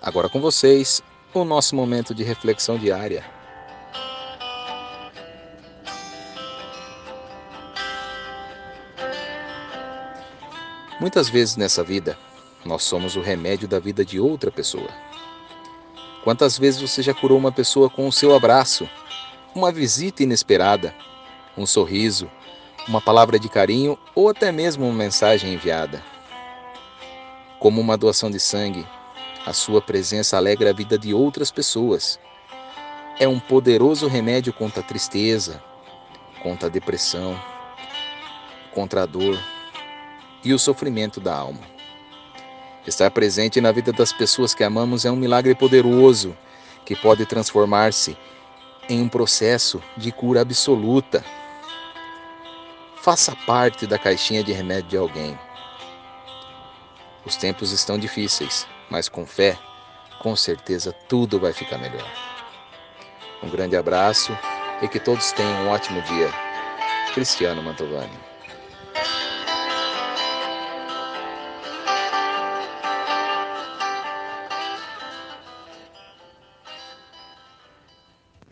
Agora com vocês, o nosso momento de reflexão diária. Muitas vezes nessa vida, nós somos o remédio da vida de outra pessoa. Quantas vezes você já curou uma pessoa com o seu abraço, uma visita inesperada, um sorriso, uma palavra de carinho ou até mesmo uma mensagem enviada? Como uma doação de sangue, a sua presença alegra a vida de outras pessoas. É um poderoso remédio contra a tristeza, contra a depressão, contra a dor e o sofrimento da alma. Estar presente na vida das pessoas que amamos é um milagre poderoso que pode transformar-se em um processo de cura absoluta. Faça parte da caixinha de remédio de alguém. Os tempos estão difíceis mas com fé, com certeza tudo vai ficar melhor. Um grande abraço e que todos tenham um ótimo dia. Cristiano Mantovani.